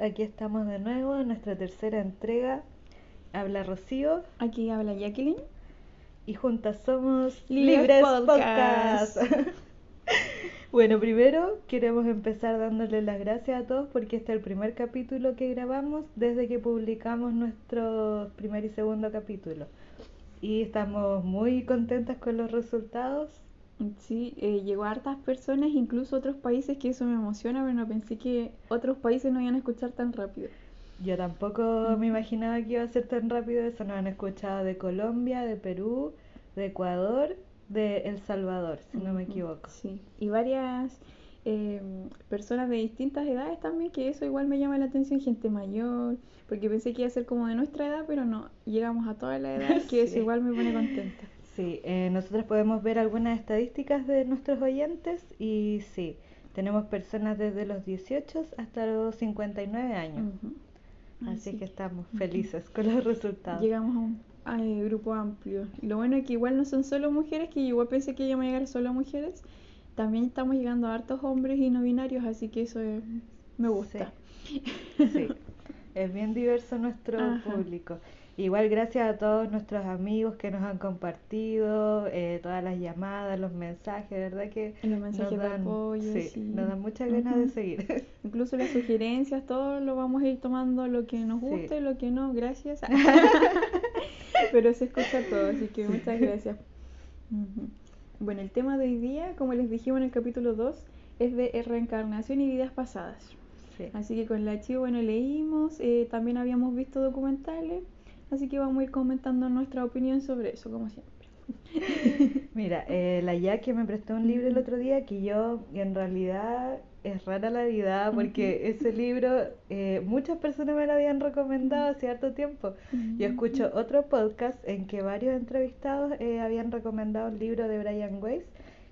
Aquí estamos de nuevo en nuestra tercera entrega. Habla Rocío Aquí habla Jacqueline. y juntas somos Libres Libres Podcast. Podcast. bueno, primero queremos empezar dándole las gracias a todos porque este es el primer capítulo que grabamos desde que publicamos nuestro primer y segundo capítulo. Y estamos muy contentas con los resultados. Sí, eh, llegó a hartas personas, incluso otros países, que eso me emociona, pero no pensé que otros países no iban a escuchar tan rápido. Yo tampoco me imaginaba que iba a ser tan rápido eso. Nos han escuchado de Colombia, de Perú, de Ecuador, de El Salvador, si no me equivoco. Sí, y varias eh, personas de distintas edades también, que eso igual me llama la atención, gente mayor, porque pensé que iba a ser como de nuestra edad, pero no, llegamos a toda la edad, que eso igual me pone contenta. Sí, eh, nosotros podemos ver algunas estadísticas de nuestros oyentes y sí, tenemos personas desde los 18 hasta los 59 años. Ujú. Así que estamos felices con los resultados. Llegamos a un eh, grupo amplio. Lo bueno es que igual no son solo mujeres, que igual pensé que íbamos a llegar solo a mujeres. También estamos llegando a hartos hombres y no binarios, así que eso es- me gusta. Sí, es bien diverso nuestro Ajá. público. Igual gracias a todos nuestros amigos que nos han compartido, eh, todas las llamadas, los mensajes, de verdad que Los mensajes nos de dan, apoyo, sí, sí. nos dan muchas ganas de seguir. Incluso las sugerencias, todo lo vamos a ir tomando, lo que nos Sí. guste, lo que no, gracias. Pero se escucha todo, así que Sí. muchas gracias. Bueno, el tema de hoy día, como les dijimos en el capítulo 2, es de reencarnación y vidas pasadas. Sí. Así que con la Chi, bueno, leímos, eh, también habíamos visto documentales, así que vamos a ir comentando nuestra opinión sobre eso, como siempre. Mira, eh, la Jackie me prestó un libro el otro día que yo en realidad es rara la vida porque ese libro eh, muchas personas me lo habían recomendado hace harto tiempo. Yo escucho otro podcast en que varios entrevistados eh, habían recomendado el libro de Brian Weiss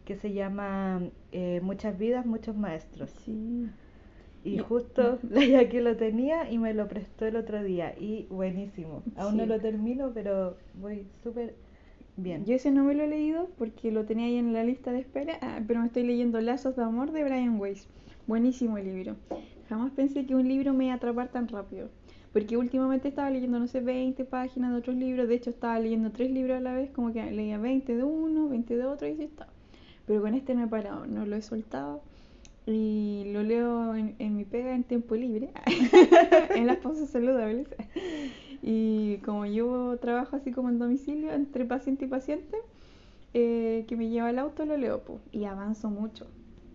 que se llama eh, Muchas vidas, muchos maestros. Sí. Y justo la Jackie lo tenía y me lo prestó el otro día y buenísimo. Aún no Sí. lo termino, pero voy súper bien. Yo ese no me lo he leído porque lo tenía ahí en la lista de espera, ah, pero me estoy leyendo Lazos de Amor de Brian Weiss. Buenísimo el libro. Jamás pensé que un libro me iba a atrapar tan rápido. Porque últimamente estaba leyendo, no sé, 20 páginas de otros libros. De hecho, estaba leyendo tres libros a la vez, como que leía 20 de uno, 20 de otro y así está. Pero con este no he parado, no lo he soltado. Y lo leo en, en mi pega en tiempo libre, en las pausas saludables. Y como yo trabajo así como en domicilio, entre paciente y paciente, eh, que me lleva el auto, lo leo, po, y avanzo mucho.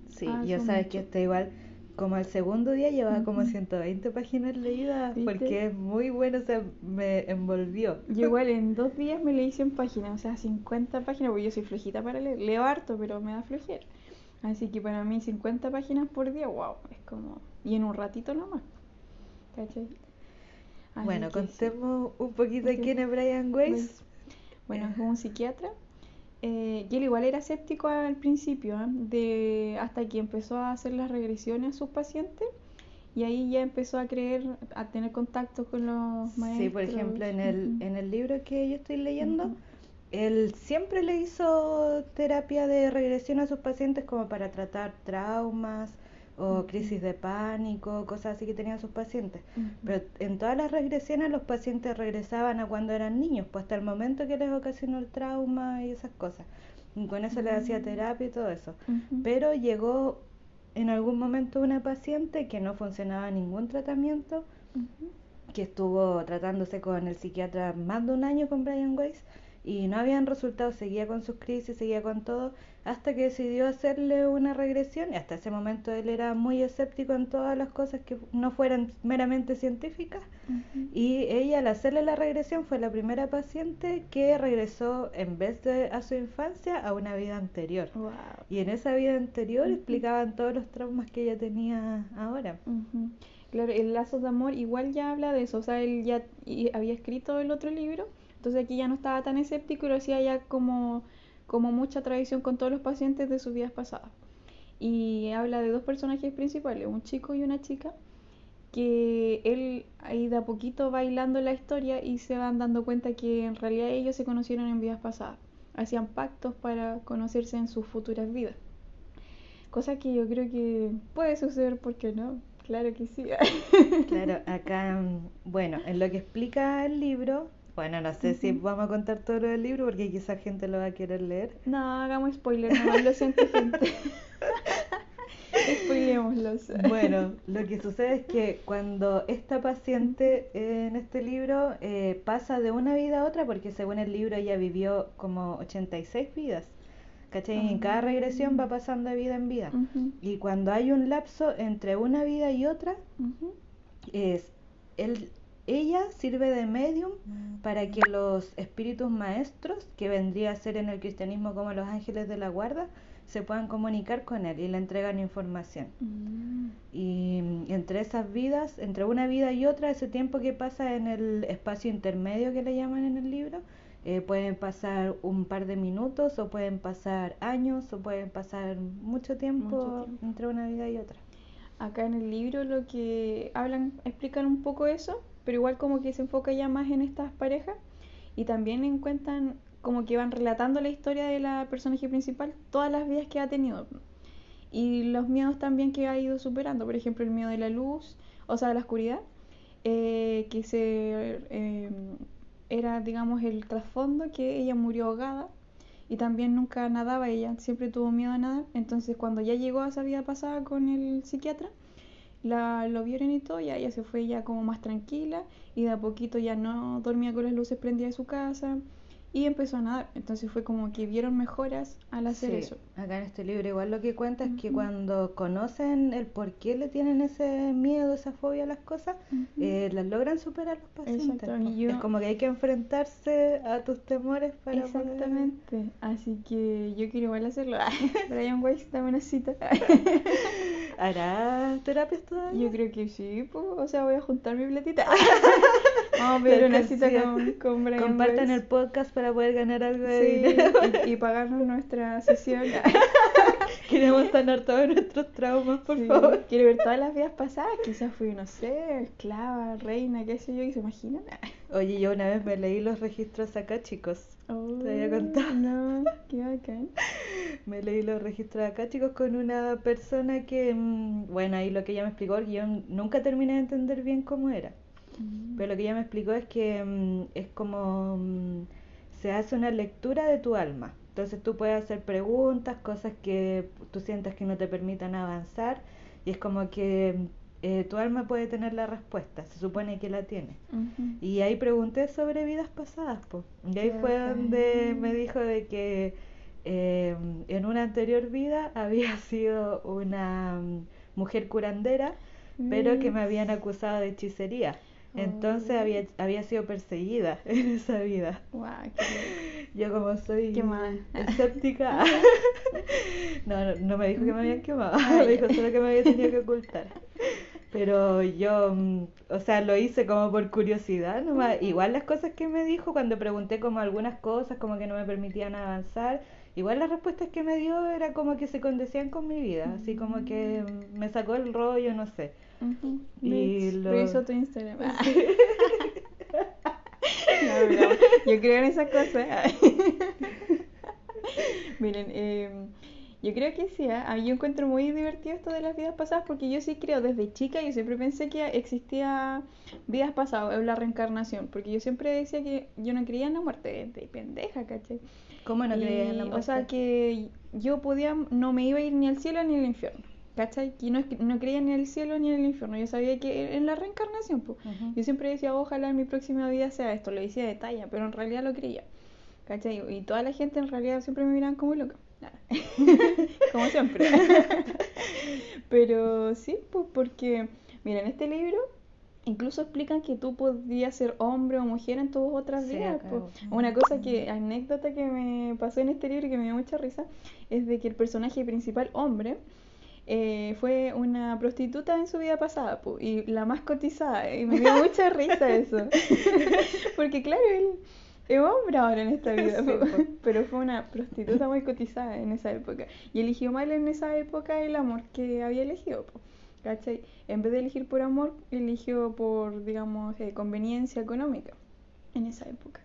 Sí, Ah, yo sabes mucho. que está igual como el segundo día llevaba como Ujú. 120 páginas leídas ¿Viste? porque es muy bueno, o sea, me envolvió. Yo igual en dos días me leí 100 páginas, o sea, 50 páginas, porque yo soy flojita para leer. Leo harto, pero me da flojera. Así que para mí 50 páginas por día, wow, es como... Y en un ratito nomás. ¿Cachai? Así Bueno, sí. contemos un poquito quién es Brian Weiss. Bueno, Eh. es un psiquiatra. eh, y él igual era escéptico al principio, ¿ah? de, hasta que empezó a hacer las regresiones a sus pacientes. Y ahí ya empezó a creer, a tener contacto con los maestros. Sí, por ejemplo, en el, en el libro que yo estoy leyendo. Él siempre le hizo terapia de regresión a sus pacientes como para tratar traumas o crisis de pánico, cosas así que tenían sus pacientes. Pero en todas las regresiones los pacientes regresaban a cuando eran niños, pues hasta el momento que les ocasionó el trauma y esas cosas. Y con eso les hacía Mm. terapia y todo eso. Pero llegó en algún momento una paciente que no funcionaba ningún tratamiento, que estuvo tratándose con el psiquiatra más de un año con Brian Weiss y no habían resultados, seguía con sus crisis, seguía con todo, hasta que decidió hacerle una regresión y hasta ese momento él era muy escéptico en todas las cosas que no fueran meramente científicas y ella al hacerle la regresión fue la primera paciente que regresó en vez de a su infancia a una vida anterior. Wow. Y en esa vida anterior explicaban todos los traumas que ella tenía ahora. Claro, el Lazos de Amor igual ya habla de eso, o sea, él ya y- había escrito el otro libro, entonces aquí ya no estaba tan escéptico y lo hacía ya como, como mucha tradición con todos los pacientes de sus vidas pasadas. Y habla de dos personajes principales, un chico y una chica, que él ahí de a poquito va hilando la historia y se van dando cuenta que en realidad ellos se conocieron en vidas pasadas, hacían pactos para conocerse en sus futuras vidas. Cosa que yo creo que puede suceder, ¿por qué no? Claro que sí. Claro, acá, mm, bueno, en lo que explica el libro, bueno, no sé si vamos a contar todo lo del libro porque quizá gente lo va a querer leer. No, hagamos spoiler, no, lo siento gente. Bueno, lo que sucede es que cuando esta paciente en este libro eh, pasa de una vida a otra, porque según el libro ella vivió como 86 vidas, ¿cachai? Y en cada regresión va pasando de vida en vida. Ujú, Y cuando hay un lapso entre una vida y otra, ujú. es el, ella sirve de medium para que los espíritus maestros, que vendría a ser en el cristianismo como los ángeles de la guarda, se puedan comunicar con él y le entregan información. Mm. Y mm, entre esas vidas, entre una vida y otra, ese tiempo que pasa en el espacio intermedio que le llaman en el libro, eh, pueden pasar un par de minutos o pueden pasar años o pueden pasar mucho tiempo, Mucho tiempo. entre una vida y otra. Acá en el libro lo que hablan, explican un poco eso, pero igual como que se enfoca ya más en estas parejas y también encuentran como que van relatando la historia de la personaje principal, todas las vidas que ha tenido y los miedos también que ha ido superando, por ejemplo el miedo de la luz, o sea, de la oscuridad, eh, que se eh, era digamos el trasfondo que ella murió ahogada y también nunca nadaba ella, siempre tuvo miedo a nadar. Entonces, cuando ya llegó a esa vida pasada con el psiquiatra, la, lo vieron y todo, ya ella se fue ya como más tranquila y de a poquito ya no dormía con las luces prendidas de su casa y empezó a nadar. Entonces fue como que vieron mejoras al hacer Sí, eso. acá en este libro igual lo que cuenta es que cuando conocen el por qué le tienen ese miedo, esa fobia a las cosas, eh, las logran superar los pacientes. Yo- Es como que hay que enfrentarse a tus temores para poder- Exactamente. Así que yo quiero igual hacerlo. Brian Weiss, dame una cita. ¿Harás terapias todavía? Yo creo que sí, pues, o sea, voy a juntar mi platita. Vamos a pedir una cita con, con Brian Compartan Weiss. el podcast para poder ganar algo de Sí, dinero. y, y pagarnos nuestra sesión. Queremos sanar todos nuestros traumas, por Sí, favor. Quiero ver todas las vidas pasadas. Quizás fui, no sé, esclava, reina, qué sé yo, y se imaginan. Oye, yo una vez me leí los registros acá, chicos. Te había contado. No, qué bacán. Me leí los registros acá, chicos, con una persona que, mm, bueno, ahí lo que ella me explicó, yo nunca terminé de entender bien cómo era. Pero lo que ella me explicó es que mm, es como mm, se hace una lectura de tu alma. Entonces tú puedes hacer preguntas, cosas que tú sientas que no te permitan avanzar, y es como que mm, eh, tu alma puede tener la respuesta, se supone que la tiene. Y ahí pregunté sobre vidas pasadas, po. Y ahí Qué fue bacán. donde me dijo de que eh, en una anterior vida había sido una mujer curandera, pero que me habían acusado de hechicería. Entonces Oh. había, había sido perseguida en esa vida. Guau, qué Yo como soy Qué mal. escéptica, no, no, no me dijo que me habían quemado, me dijo solo que me había tenido que ocultar. Pero yo, mm, o sea, lo hice como por curiosidad, nomás. Igual las cosas que me dijo cuando pregunté como algunas cosas, como que no me permitían avanzar, igual las respuestas que me dio era como que se condecían con mi vida, así como que mm, me sacó el rollo, no sé. Y lo- Reviso tu Instagram. No, yo creo en esas cosas. Miren, eh, yo creo que sí. A mí yo encuentro muy divertido esto de las vidas pasadas porque yo sí creo desde chica. Yo siempre pensé que existía vidas pasadas o la reencarnación. Porque yo siempre decía que yo no creía en la muerte de pendeja, ¿cachai? ¿Cómo no creías en la muerte? O sea, que yo podía, no me iba a ir ni al cielo ni al infierno. ¿Cachai? Que no, no creía ni en el cielo ni en el infierno. Yo sabía que en la reencarnación, pues. Yo siempre decía, ojalá en mi próxima vida sea esto. Lo decía de talla, pero en realidad lo creía. ¿Cachai? Y toda la gente en realidad siempre me miraban como loca. Nada. como siempre. pero sí, pues porque, mira, en este libro incluso explican que tú podías ser hombre o mujer en tus otras Sí, vidas. Una cosa que, anécdota que me pasó en este libro y que me dio mucha risa, es de que el personaje principal, hombre, eh, fue una prostituta en su vida pasada pu, y la más cotizada y me dio mucha risa eso porque claro él es hombre ahora en esta vida Sí, po. pero fue una prostituta muy cotizada en esa época y eligió mal en esa época el amor que había elegido pu, ¿cachai? en vez de elegir por amor eligió por digamos eh, conveniencia económica en esa época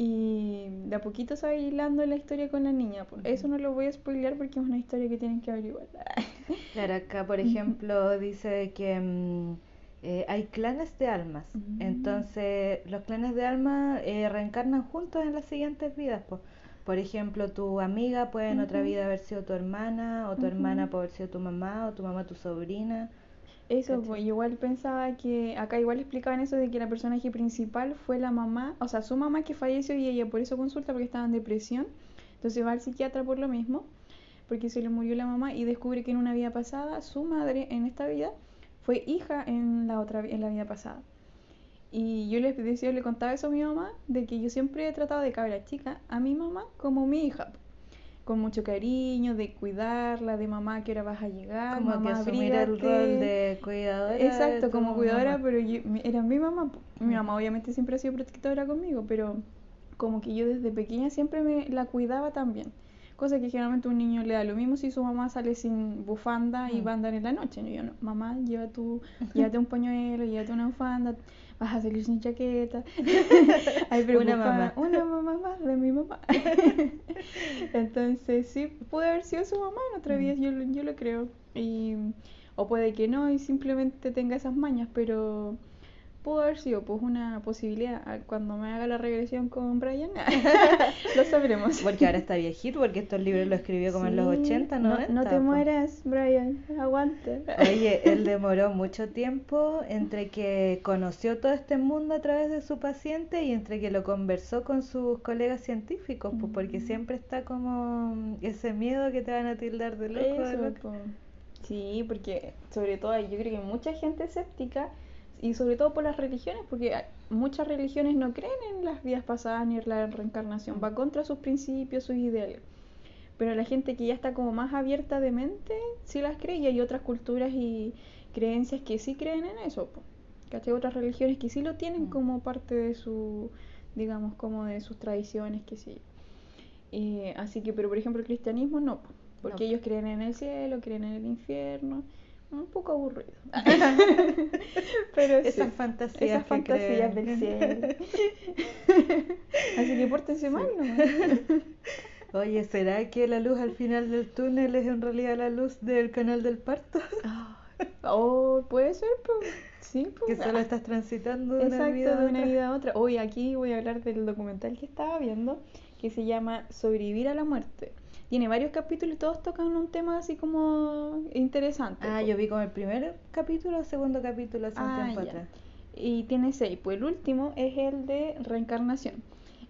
Y de a poquito se va hilando la historia con la niña. Pues. Eso no lo voy a spoilear porque es una historia que tienen que averiguar. Claro, acá por ejemplo dice que mm, eh, hay clanes de almas. Entonces los clanes de almas eh, reencarnan juntos en las siguientes vidas. Pues. Por ejemplo, tu amiga puede en otra vida haber sido tu hermana, o tu hermana puede haber sido tu mamá, o tu mamá tu sobrina. Eso, pues igual pensaba que acá igual explicaban eso de que la personaje principal fue la mamá, o sea, su mamá que falleció y ella por eso consulta porque estaba en depresión. Entonces va al psiquiatra por lo mismo, porque se le murió la mamá y descubre que en una vida pasada su madre en esta vida fue hija en la otra en la vida pasada. Y yo les decía, le contaba eso a mi mamá, de que yo siempre he tratado de cabra chica a mi mamá como mi hija, con mucho cariño, de cuidarla, de mamá que ahora vas a llegar, Como que mamá asumir el rol de cuidadora. Exacto, como cuidadora, mamá. pero yo- era mi mamá. Mi Mm. mamá obviamente siempre ha sido protectora conmigo, pero como que yo desde pequeña siempre me la cuidaba también. Cosa que generalmente un niño le da lo mismo si su mamá sale sin bufanda y Mm. va a andar en la noche. ¿no? Yo no, mamá, lleva tu, llévate un pañuelo, llévate una bufanda, vas a salir sin chaqueta. Ay, pero Una mamá. Una mamá más de mi mamá. Entonces, sí, puede haber sido su mamá en otra Mm. vida, yo, lo- yo lo creo. Y, o puede que no y simplemente tenga esas mañas, pero pudo haber sido pues una posibilidad. Cuando me haga la regresión con Brian, lo sabremos. Porque ahora está viejito, porque estos libros los escribió como en los Sí, 80, no- 90. No, te po. mueras, Brian, aguanta. Oye, él demoró mucho tiempo entre que conoció todo este mundo a través de su paciente y entre que lo conversó con sus colegas científicos, pues porque Mm. siempre está como ese miedo que te van a tildar de loco. de Eso, loco. Sí, porque sobre todo yo creo que mucha gente escéptica y sobre todo por las religiones, porque muchas religiones no creen en las vidas pasadas ni en la reencarnación, va contra sus principios, sus ideales. Pero la gente que ya está como más abierta de mente, sí las cree y hay otras culturas y creencias que sí creen en eso. ¿Cachai? Otras religiones que sí lo tienen Mm. como parte de su, digamos, como de sus tradiciones, que sí. Eh, así que, pero por ejemplo el cristianismo no, po, porque No. ellos creen en el cielo, creen en el infierno. Un poco aburrido. pero sí, Esas fantasías esas que fantasías creen. del cielo. Así que pórtense mal, ¿no? Oye, ¿será que la luz al final del túnel es en realidad la luz del canal del parto? Oh, puede ser, pues. Sí, Que pues. solo estás transitando de una Exacto, vida a de una vida a otra. Hoy aquí voy a hablar del documental que estaba viendo, que se llama Sobrevivir a la muerte. Tiene varios capítulos y todos tocan un tema así como interesante. Ah, yo vi como el primer capítulo o segundo capítulo hace un Ah, tiempo ya. atrás. Y tiene seis. Pues el último es el de reencarnación,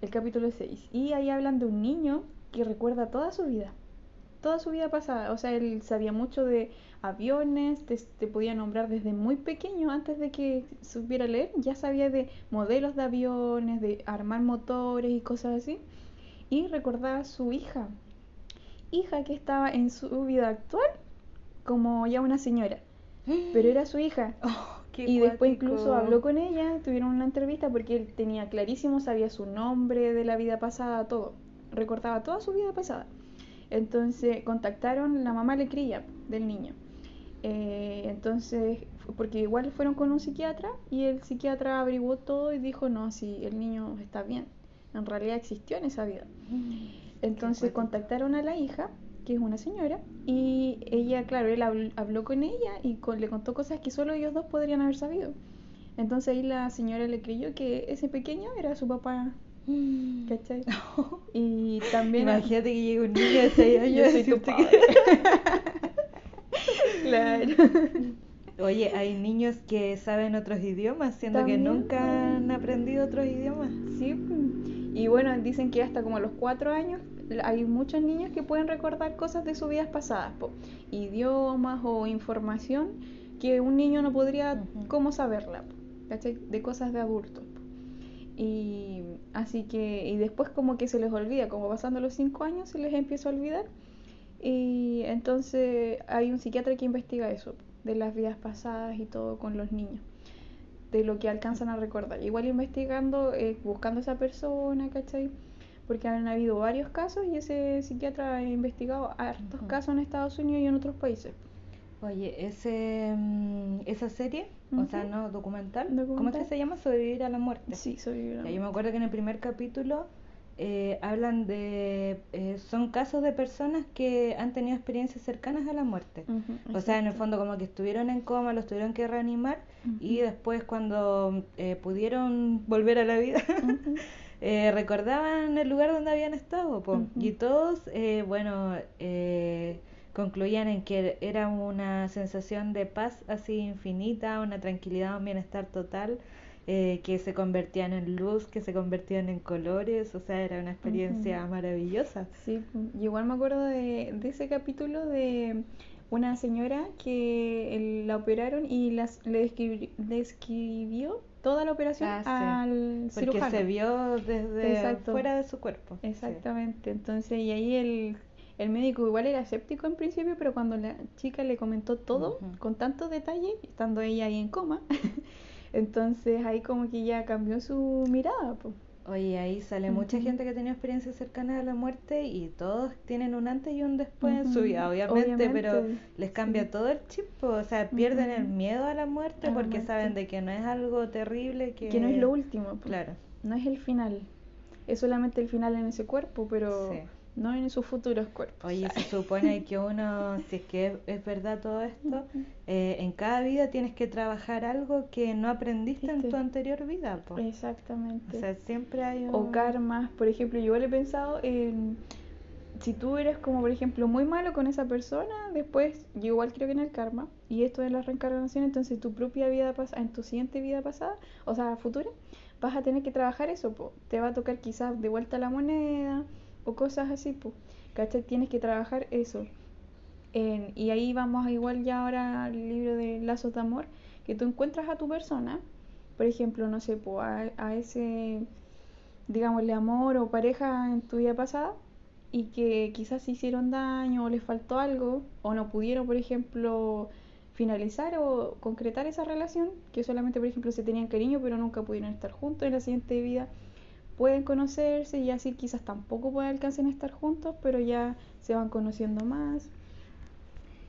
el capítulo 6. Y ahí hablan de un niño que recuerda toda su vida, toda su vida pasada. O sea, él sabía mucho de aviones, te, te podía nombrar desde muy pequeño, antes de que supiera leer, ya sabía de modelos de aviones, de armar motores y cosas así. Y recordaba a su hija, hija que estaba en su vida actual como ya una señora, pero era su hija. Oh, qué Y después incluso habló con ella, tuvieron una entrevista porque él tenía clarísimo, sabía su nombre de la vida pasada, todo. Recordaba toda su vida pasada. Entonces contactaron, la mamá le creía del niño. Eh, entonces, porque igual fueron con un psiquiatra y el psiquiatra averiguó todo y dijo, no, si el niño está bien, en realidad existió en esa vida. Entonces contactaron a la hija, que es una señora, y ella, claro, él habl- habló con ella y con- le contó cosas que solo ellos dos podrían haber sabido. Entonces ahí la señora le creyó que ese pequeño era su papá, ¿cachai? Y también... Imagínate que llega un niño de 6 años Yo soy tu que- padre. claro. Oye, hay niños que saben otros idiomas, siendo que También. nunca han aprendido otros idiomas. Sí, mm. Y bueno, dicen que hasta como a los cuatro años hay muchos niños que pueden recordar cosas de sus vidas pasadas, po, idiomas o información que un niño no podría Ujú. cómo saberla, po. De cosas de adultos. po. Y así que, y después como que se les olvida, como pasando los cinco años se les empieza a olvidar. Y entonces hay un psiquiatra que investiga eso, de las vidas pasadas y todo con los niños de lo que alcanzan a recordar. Igual investigando, eh, buscando a esa persona, ¿cachai? Porque han habido varios casos y ese psiquiatra ha investigado hartos casos en Estados Unidos y en otros países. Oye, ese, mm, esa serie, o sea, no, documental, ¿cómo es Documental. que se llama? Sobrevivir a la muerte. Sí, soy Ya, yo me acuerdo que en el primer capítulo eh, hablan de, eh, son casos de personas que han tenido experiencias cercanas a la muerte. o sea, en el fondo como que estuvieron en coma, los tuvieron que reanimar y después cuando eh, pudieron volver a la vida, recordaban el lugar donde habían estado. Y todos, bueno, concluían en que era una sensación de paz así infinita, una tranquilidad, un bienestar total eh, que se convertían en luz, que se convertían en colores, o sea, era una experiencia maravillosa. Sí, igual me acuerdo de, ese capítulo de una señora que la operaron y las, le describió toda la operación ah, al Porque se vio desde fuera de su cuerpo. Exactamente, entonces y ahí el, el médico igual era escéptico en principio, pero cuando la chica le comentó todo con tanto detalle, estando ella ahí en coma, Entonces ahí como que ya cambió su mirada. Pues. Oye, ahí sale mucha gente que tiene experiencias cercanas a la muerte y todos tienen un antes y un después en su vida, obviamente, pero les cambia todo el chip, o sea, pierden el miedo a la muerte porque saben de que no es algo terrible, que, que no es lo último, claro. No es el final, es solamente el final en ese cuerpo, pero no en sus futuros cuerpos. Oye, se supone que uno, si es que es, verdad todo esto, eh, en cada vida tienes que trabajar algo que no aprendiste en tu anterior vida. Exactamente. O sea, siempre hay un... O karmas, por ejemplo, yo le he pensado en... Si tú eres como, por ejemplo, muy malo con esa persona, después, yo igual creo que en el karma, y esto es la reencarnación, entonces tu propia vida pasada, en tu siguiente vida pasada, o sea, futura, vas a tener que trabajar eso, te va a tocar quizás de vuelta la moneda, o cosas así, pues, ¿cachai? Tienes que trabajar eso. y ahí vamos igual ya ahora al libro de Lazos de Amor, que tú encuentras a tu persona, por ejemplo, no sé, pues, a, ese, digámosle, amor o pareja en tu vida pasada, y que quizás se hicieron daño o les faltó algo, o no pudieron, por ejemplo, finalizar o concretar esa relación, que solamente, por ejemplo, se tenían cariño, pero nunca pudieron estar juntos en la siguiente vida pueden conocerse y así quizás tampoco pueden alcanzar a estar juntos, pero ya se van conociendo más.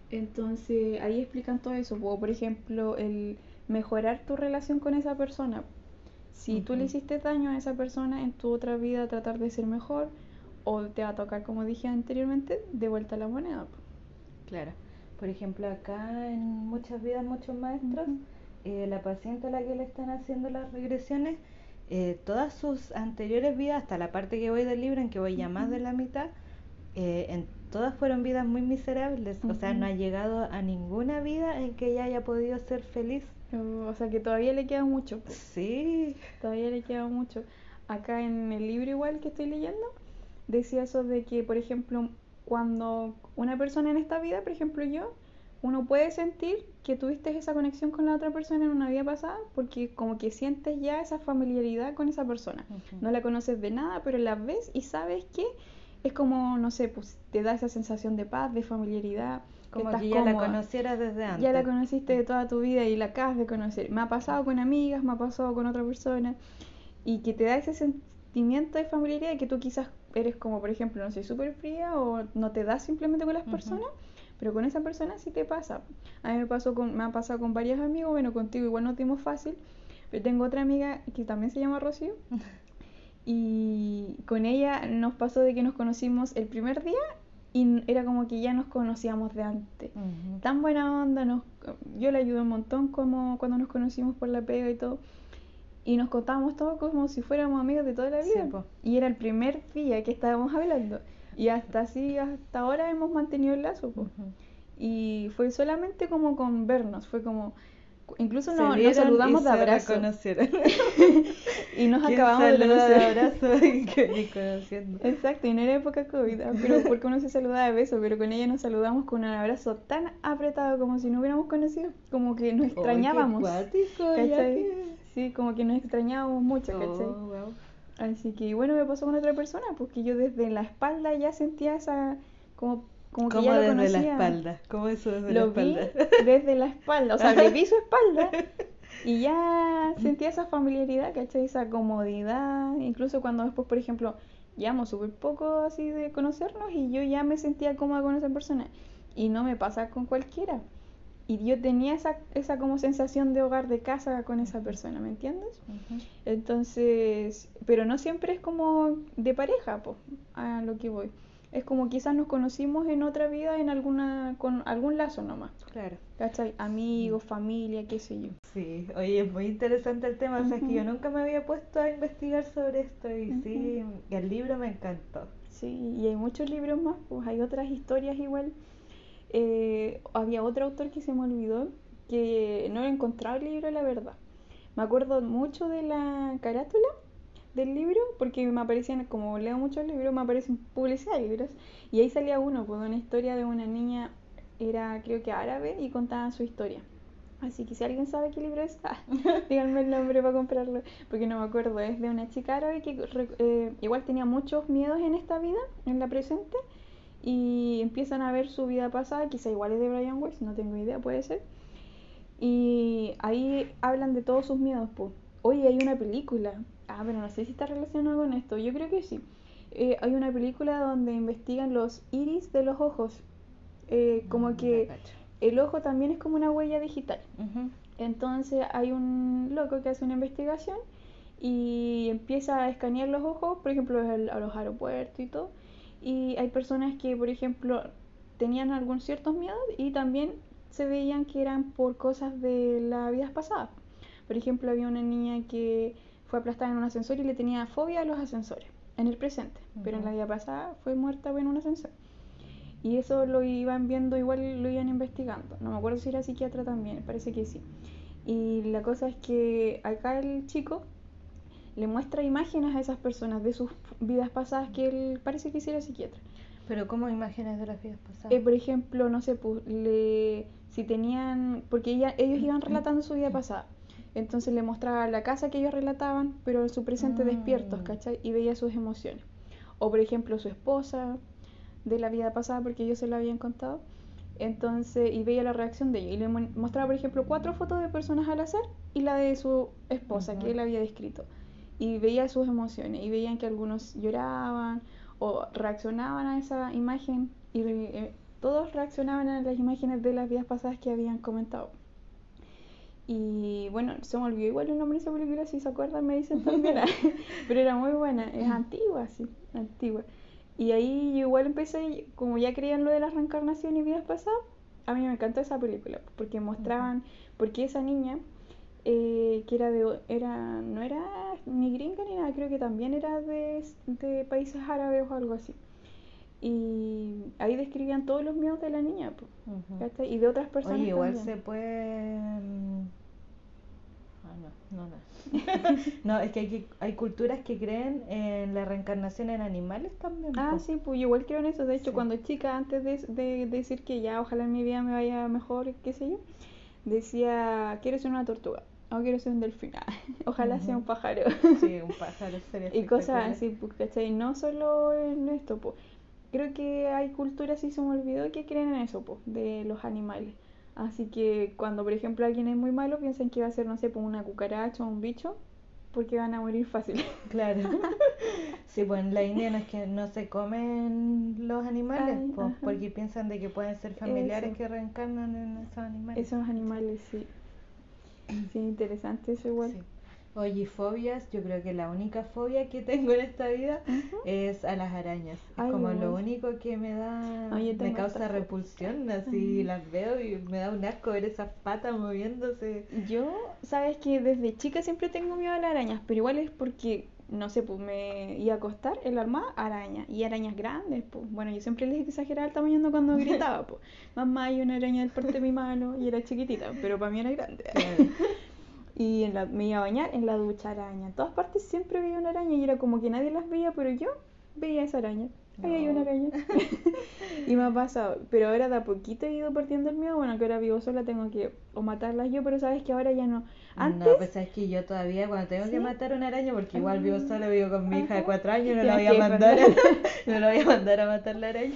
Entonces ahí explican todo eso, o por ejemplo el mejorar tu relación con esa persona. Si tú le hiciste daño a esa persona en tu otra vida, tratar de ser mejor, o te va a tocar, como dije anteriormente, de vuelta a la moneda. Claro. Por ejemplo, acá en muchas vidas, muchos maestros, eh, la paciente a la que le están haciendo las regresiones, eh, todas sus anteriores vidas, hasta la parte que voy del libro, en que voy ya más de la mitad, eh, en todas fueron vidas muy miserables. O sea, no ha llegado a ninguna vida en que ella haya podido ser feliz. o sea, que todavía le queda mucho. Sí. Todavía le queda mucho. Acá en el libro igual que estoy leyendo, decía eso de que, por ejemplo, cuando una persona en esta vida, por ejemplo yo, uno puede sentir que tuviste esa conexión con la otra persona en una vida pasada porque como que sientes ya esa familiaridad con esa persona. No la conoces de nada, pero la ves y sabes que es como, no sé, pues te da esa sensación de paz, de familiaridad. Como que, ya la conocieras desde antes. Ya la conociste de toda tu vida y la acabas de conocer. Me ha pasado con amigas, me ha pasado con otra persona. Y que te da ese sentimiento de familiaridad que tú quizás eres como, por ejemplo, no sé, súper fría o no te das simplemente con las personas pero con esa persona sí te pasa. A mí me, pasó con, me ha pasado con varios amigos, bueno, contigo igual no dimos fácil, pero tengo otra amiga que también se llama Rocío. y con ella nos pasó de que nos conocimos el primer día y era como que ya nos conocíamos de antes. Tan buena onda, nos, yo le ayudé un montón como cuando nos conocimos por la pega y todo. Y nos contábamos todo como si fuéramos amigos de toda la vida. y era el primer día que estábamos hablando. Y hasta así, hasta ahora hemos mantenido el lazo. Y fue solamente como con vernos, fue como... Incluso nos, saludamos de abrazo. y nos acabamos de conocer. y, conociendo. Exacto, y no era época COVID, ah, pero porque uno se saludaba de beso, pero con ella nos saludamos con un abrazo tan apretado como si no hubiéramos conocido, como que nos extrañábamos. Sí, como que nos extrañábamos mucho, ¿cachai? Oh, Así que bueno, me pasó con otra persona, porque yo desde la espalda ya sentía esa como como que ya lo desde conocía. la espalda? ¿Cómo eso desde la espalda? Vi desde la espalda, o sea, le vi su espalda y ya sentía esa familiaridad, ¿cachai? Esa comodidad, incluso cuando después, por ejemplo, llevamos súper poco así de conocernos y yo ya me sentía cómoda con esa persona y no me pasa con cualquiera. Y yo tenía esa, esa como sensación de hogar de casa con esa persona, ¿me entiendes? Entonces, pero no siempre es como de pareja, pues, a lo que voy. Es como quizás nos conocimos en otra vida en alguna con algún lazo nomás. Claro. ¿Cachai? Amigos, familia, qué sé yo. Sí, oye, es muy interesante el tema, o sea, es que yo nunca me había puesto a investigar sobre esto y sí, el libro me encantó. Sí, y hay muchos libros más, pues hay otras historias igual. Eh, había otro autor que se me olvidó, que no he encontrado el libro, la verdad. Me acuerdo mucho de la carátula del libro, porque me aparecían, como leo muchos libros, me aparecen publicidad de libros, y ahí salía uno, pues una historia de una niña, era creo que árabe, y contaban su historia. Así que si alguien sabe qué libro es, ah, díganme el nombre para comprarlo, porque no me acuerdo. Es de una chica árabe que eh, igual tenía muchos miedos en esta vida, en la presente, y empiezan a ver su vida pasada, quizá igual es de Brian Weiss, no tengo idea, puede ser. Y ahí hablan de todos sus miedos, pues. Oye, hay una película. Ah, pero no sé si está relacionado con esto. Yo creo que sí. Eh, hay una película donde investigan los iris de los ojos. Eh, como Mm, que el ojo también es como una huella digital. Entonces hay un loco que hace una investigación y empieza a escanear los ojos, por ejemplo, al- a los aeropuertos y todo. Y hay personas que, por ejemplo, tenían algunos ciertos miedos y también se veían que eran por cosas de las vidas pasadas. Por ejemplo, había una niña que fue aplastada en un ascensor y le tenía fobia a los ascensores en el presente, pero en la vida pasada fue muerta en un ascensor. Y eso lo iban viendo, igual lo iban investigando. No me acuerdo si era psiquiatra también, parece que sí. Y la cosa es que acá el chico le muestra imágenes a esas personas de sus vidas pasadas que él parece que sí era psiquiatra. Pero como imágenes de las vidas pasadas. Eh, por ejemplo, no sé, pues, le, si tenían, porque ella, ellos iban relatando su vida pasada. Entonces le mostraba la casa que ellos relataban, pero en su presente despiertos, Mm. ¿cachai? Y veía sus emociones. O por ejemplo, su esposa de la vida pasada, porque ellos se la habían contado. Entonces, y veía la reacción de ella. Y le mo- mostraba, por ejemplo, cuatro fotos de personas al azar y la de su esposa, que él había descrito. Y veía sus emociones. Y veían que algunos lloraban o reaccionaban a esa imagen. Y eh, todos reaccionaban a las imágenes de las vidas pasadas que habían comentado. Y bueno, se me olvidó igual el nombre de esa película, si se acuerdan me dicen también. Pero era muy buena, es antigua, sí, antigua. Y ahí yo igual empecé, como ya creían lo de la reencarnación y vidas pasadas, a mí me encantó esa película, porque mostraban, porque esa niña, eh, que era de, era, no era ni gringa ni nada, creo que también era de, de países árabes o algo así. Y ahí describían todos los miedos de la niña, Ujú. ¿cachai? Y de otras personas Oye, igual también. se puede... Ah, no, no, no. no, es que hay, hay culturas que creen en la reencarnación en animales también. Ah, sí, pues yo igual creo en eso. De hecho, Sí. cuando chica, antes de, de decir que ya ojalá en mi vida me vaya mejor, qué sé yo, decía, quiero ser una tortuga o quiero ser un delfín. Ojalá sea un pájaro. Sí, un pájaro sería y cosas así, pues, ¿cachai? No solo en esto, pues. Creo que hay culturas, si se me olvidó, que creen en eso, pues, de los animales. Así que cuando, por ejemplo, alguien es muy malo, piensan que va a ser, no sé, pues una cucaracha o un bicho, porque van a morir fácil. Claro. Sí, pues en la India no es que no se comen los animales, Ay, pues, porque piensan de que pueden ser familiares Eso. que reencarnan en esos animales. Esos animales, sí. Sí, interesante eso igual. Sí. Oye, fobias, yo creo que la única fobia que tengo en esta vida es a las arañas. Es como lo único que me da, Ay, me causa repulsión, así las veo y me da un asco ver esas patas moviéndose. Yo, sabes que desde chica siempre tengo miedo a las arañas, pero igual es porque, no sé, pues me iba a acostar en la almohada, araña, y arañas grandes, pues. Bueno, yo siempre les exageraba el tamaño cuando gritaba, pues. Mamá, hay una araña del porte de mi mano, y era chiquitita, pero para mí era grande. Claro. Y en la- me iba a bañar en la ducha araña. En todas partes siempre veía una araña y era como que nadie las veía, pero yo veía esa araña. Ahí hay una araña. y me ha pasado. Pero ahora de a poquito he ido perdiendo el miedo. Bueno, que ahora vivo sola, tengo que o matarlas yo, pero sabes que ahora ya no. Antes. No, pues es que yo todavía cuando tengo que matar una araña, porque igual vivo Ah, sola, vivo con mi hija de cuatro años, no la voy a mandar, no la voy a mandar a matar la araña.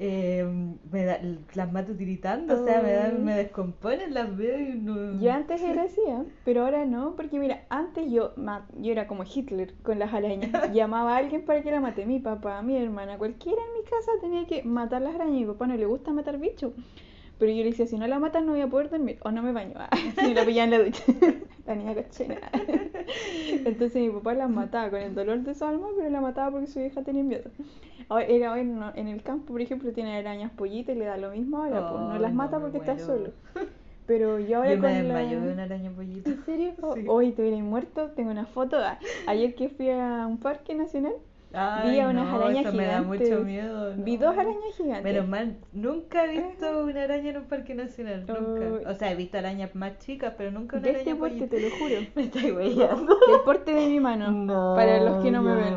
Eh, me da- las mato tiritando, o sea, me, dan, me descomponen, las veo y no... Yo antes era así, ¿eh? pero ahora no, porque mira, antes yo, yo era como Hitler con las arañas. Llamaba a alguien para que la mate, mi papá, mi hermana, cualquiera en mi casa tenía que matar las arañas. Mi papá no le gusta matar bichos, Pero yo le decía, si no la matas no voy a poder dormir, o no me baño. Ah, si me la pillaba en la ducha. la niña cochina. Entonces mi papá las mataba con el dolor de su alma, pero la mataba porque su hija tenía miedo. Ahora, era, en, en el campo, por ejemplo, tiene arañas pollitas y le da lo mismo ahora, pues no las no, mata porque está muero. solo. Pero yo ahora Yo con me la... desmayo de una araña pollito. ¿En serio? Sí. Hoy te hubieras muerto. Tengo una foto. ah, Ayer que fui a un parque nacional, Vi a unas no, arañas eso me da mucho gigantes. miedo. vi dos arañas gigantes. Menos mal, nunca he visto una araña en un parque nacional, Ay. nunca. O sea, he visto arañas más chicas, pero nunca una de araña este porte, te lo juro. Me estáis huellando. Del porte de mi mano. No, para los que no me ven.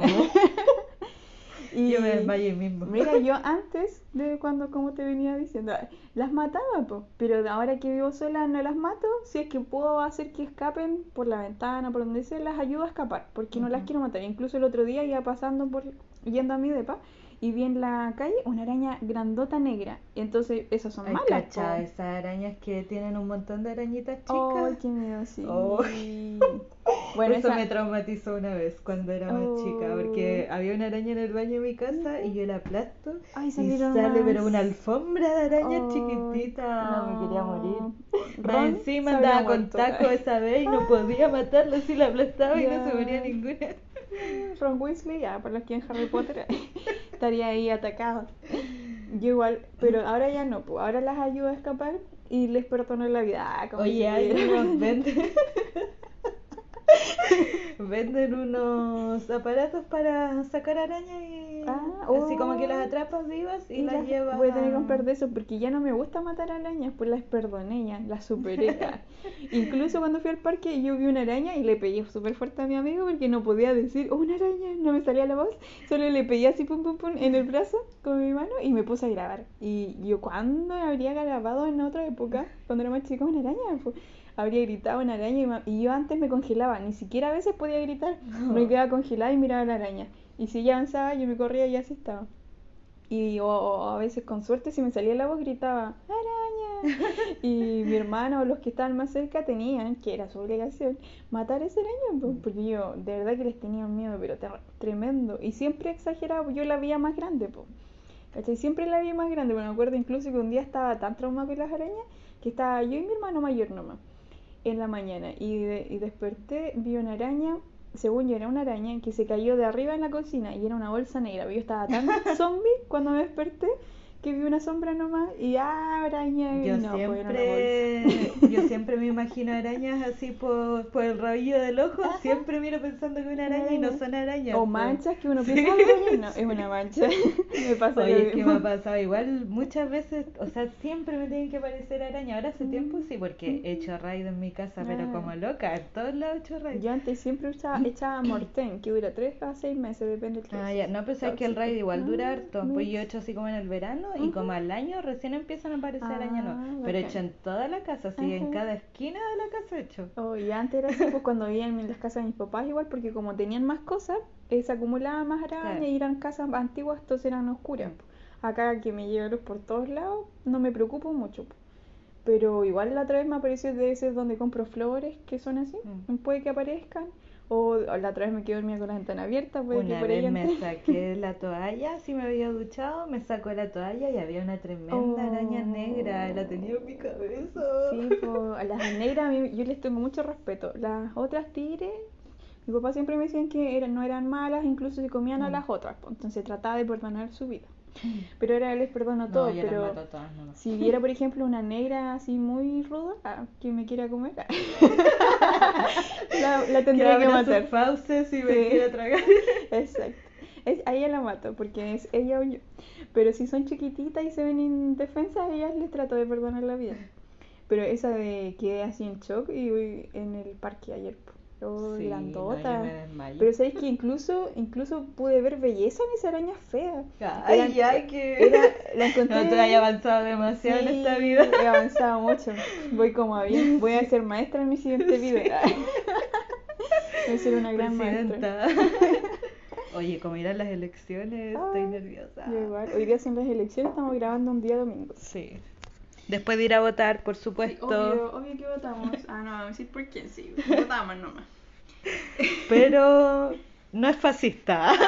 Y- Yo me desmayo ahí mismo. Mira, yo antes de cuando, como te venía diciendo, las mataba, po, pero ahora que vivo sola no las mato. Si es que puedo hacer que escapen por la ventana, por donde sea, las ayudo a escapar, porque no las quiero matar. Incluso el otro día iba pasando por, yendo a mi depa, y vi en la calle una araña grandota negra. Y entonces, esas son Ay, malas, cacha, esas arañas que tienen un montón de arañitas chicas. Ay, qué miedo, sí. Ay. Bueno, Eso esa- me traumatizó una vez cuando era más chica, porque Oh. había una araña en el baño de mi casa y yo la aplasto Ay, y sale pero una alfombra de arañas Ay, chiquititas. No, me quería morir. Ron encima andaba con taco esa vez y no podía matarla si la aplastaba y no se moría ninguna. Ron Weasley, ya, para los que en Harry Potter, estaría ahí atacado. Yo igual, pero ahora ya no, pues ahora las ayudo a escapar y les perdono la vida. Ah, como Oye, hay unos venden, venden unos aparatos para sacar arañas y Ah, así como que oh. las atrapas vivas y, Y las las- llevas. Voy a tener que comprar de eso porque ya no me gusta matar arañas, pues las perdoné ya, las superé. Incluso cuando fui al parque yo vi una araña y le pegué súper fuerte a mi amigo porque no podía decir, oh, una araña, no me salía la voz. Solo le pegué así pum pum pum en el brazo con mi mano y me puse a grabar. Y yo cuando habría grabado en otra época, cuando era más chica, una araña, pues, habría gritado una araña y, yo antes me congelaba, ni siquiera a veces podía gritar, No. me quedaba congelada y miraba la araña. Y si ella avanzaba, yo me corría y así estaba. Y o, o a veces con suerte si me salía la voz gritaba araña y mi hermano o los que estaban más cerca tenían, que era su obligación, matar esa araña po, porque yo de verdad que les tenía miedo pero tremendo y siempre exagerado, yo la veía más grande po. ¿Cachai? Siempre la vi más grande, me acuerdo incluso que un día estaba tan traumado con las arañas que estaba yo y mi hermano mayor nomás en la mañana y, de- y desperté, vi una araña, según yo era una araña que se cayó de arriba en la cocina y era una bolsa negra. Yo estaba tan zombie cuando me desperté que vi una sombra nomás y ah, araña y Yo no, pues una siempre, bolsa. yo siempre me imagino arañas así por, por el rabillo del ojo. Siempre miro pensando que una araña y no son arañas. O po. manchas que uno Sí. piensa, "Ah, araña", no, es una mancha. me pasa Oye, es que me ha pasado igual muchas veces, o sea, siempre me tienen que parecer araña. Ahora hace tiempo sí, porque he hecho raid en mi casa, pero Ah. como loca, en todos lados he hecho raid. Yo antes siempre echaba, echaba Morten, que dura 3 a 6 meses, depende del Ah, ya, no, pero sabes que el raid igual dura Ah, harto. Pues yo he hecho así como en el verano y como al año recién empiezan a aparecer arañas Ah, nuevas. Pero hecho en toda la casa, así en cada esquina de la casa he hecho. Oh, y antes era así, pues cuando vivían en las casas de mis papás igual, porque como tenían más cosas, eh, se acumulaban más arañas Claro. y eran casas antiguas, entonces eran oscuras. Acá que me llega luz por todos lados, no me preocupo mucho. Pero igual la otra vez me apareció de ese donde compro flores que son así, Mm. puede que aparezcan. O, la otra vez me quedé dormida con la ventana abierta, puede que por vez ahí me saqué la toalla, así me había duchado, me sacó la toalla y había una tremenda araña Oh. negra, la tenía en mi cabeza. Sí, po, a las negras a mí, yo les tengo mucho respeto. Las otras tigres, mi papá siempre me decían que eran, no eran malas, incluso se comían a Mm. las otras, entonces trataba de perdonar su vida. Pero ahora les perdono No, todo, pero mato si viera, por ejemplo, una negra así muy ruda ah, que me quiera comer, la, la tendría que, matar. fauces y me quiera tragar. Exacto. Es, a ella la mato porque es ella o yo. Pero si son chiquititas y se ven indefensas, a ellas les trato de perdonar la vida. Pero esa de quedé así en shock y uy, en el parque ayer. po. Oh, Sí, no, grandota. desmayo. Pero sabes que incluso, incluso pude ver belleza en esa araña fea. Ay, Eran- ay, que. era- la encontré. No, tú has avanzado demasiado en Sí, esta vida. He avanzado mucho. Voy como a bien. Voy a ser maestra en mi siguiente vida. Voy a ser una gran maestra. Presidenta. Oye, como irán las elecciones, estoy nerviosa. Igual. Hoy día son las elecciones, estamos grabando un día domingo. Sí. Después de ir a votar, por supuesto. obvio, obvio que votamos. Ah, no, vamos a decir por quién, sí. Votamos nomás. Pero no es fascista.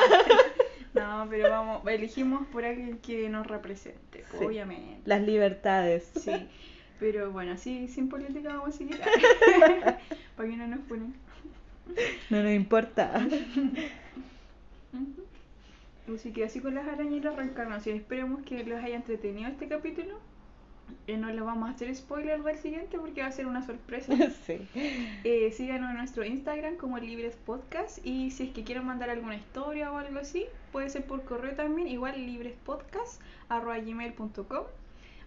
No, pero vamos, elegimos por alguien que nos represente, Sí. obviamente. Las libertades. Sí, pero bueno, así sin política vamos a seguir. Para que no nos ponen. No nos importa. Así que así con las arañas y la reencarnación. Esperemos que les haya entretenido este capítulo. Eh, no les vamos a hacer spoiler del siguiente porque va a ser una sorpresa. Sí. Eh, síganos en nuestro Instagram como Libres Podcast y si es que quieren mandar alguna historia o algo así, puede ser por correo también, igual librespodcast.gmail.com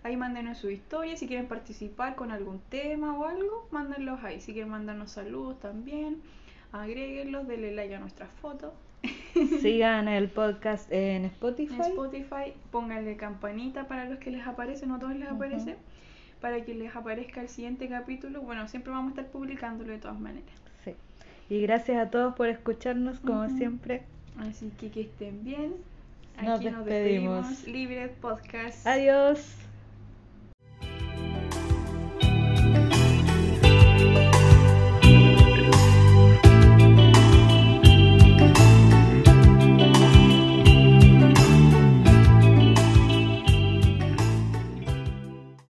Ahí mándenos su historia, si quieren participar con algún tema o algo, mándenlos ahí. Si quieren mandarnos saludos también, agréguenlos, denle like a nuestras fotos. Sigan el podcast en Spotify. En Spotify, pónganle campanita para los que les aparece, no a todos les aparece, para que les aparezca el siguiente capítulo. Bueno, siempre vamos a estar publicándolo de todas maneras. Sí. Y gracias a todos por escucharnos, como siempre. Así que que estén bien. Nos Aquí nos despedimos. despedimos. Libre Podcast. Adiós.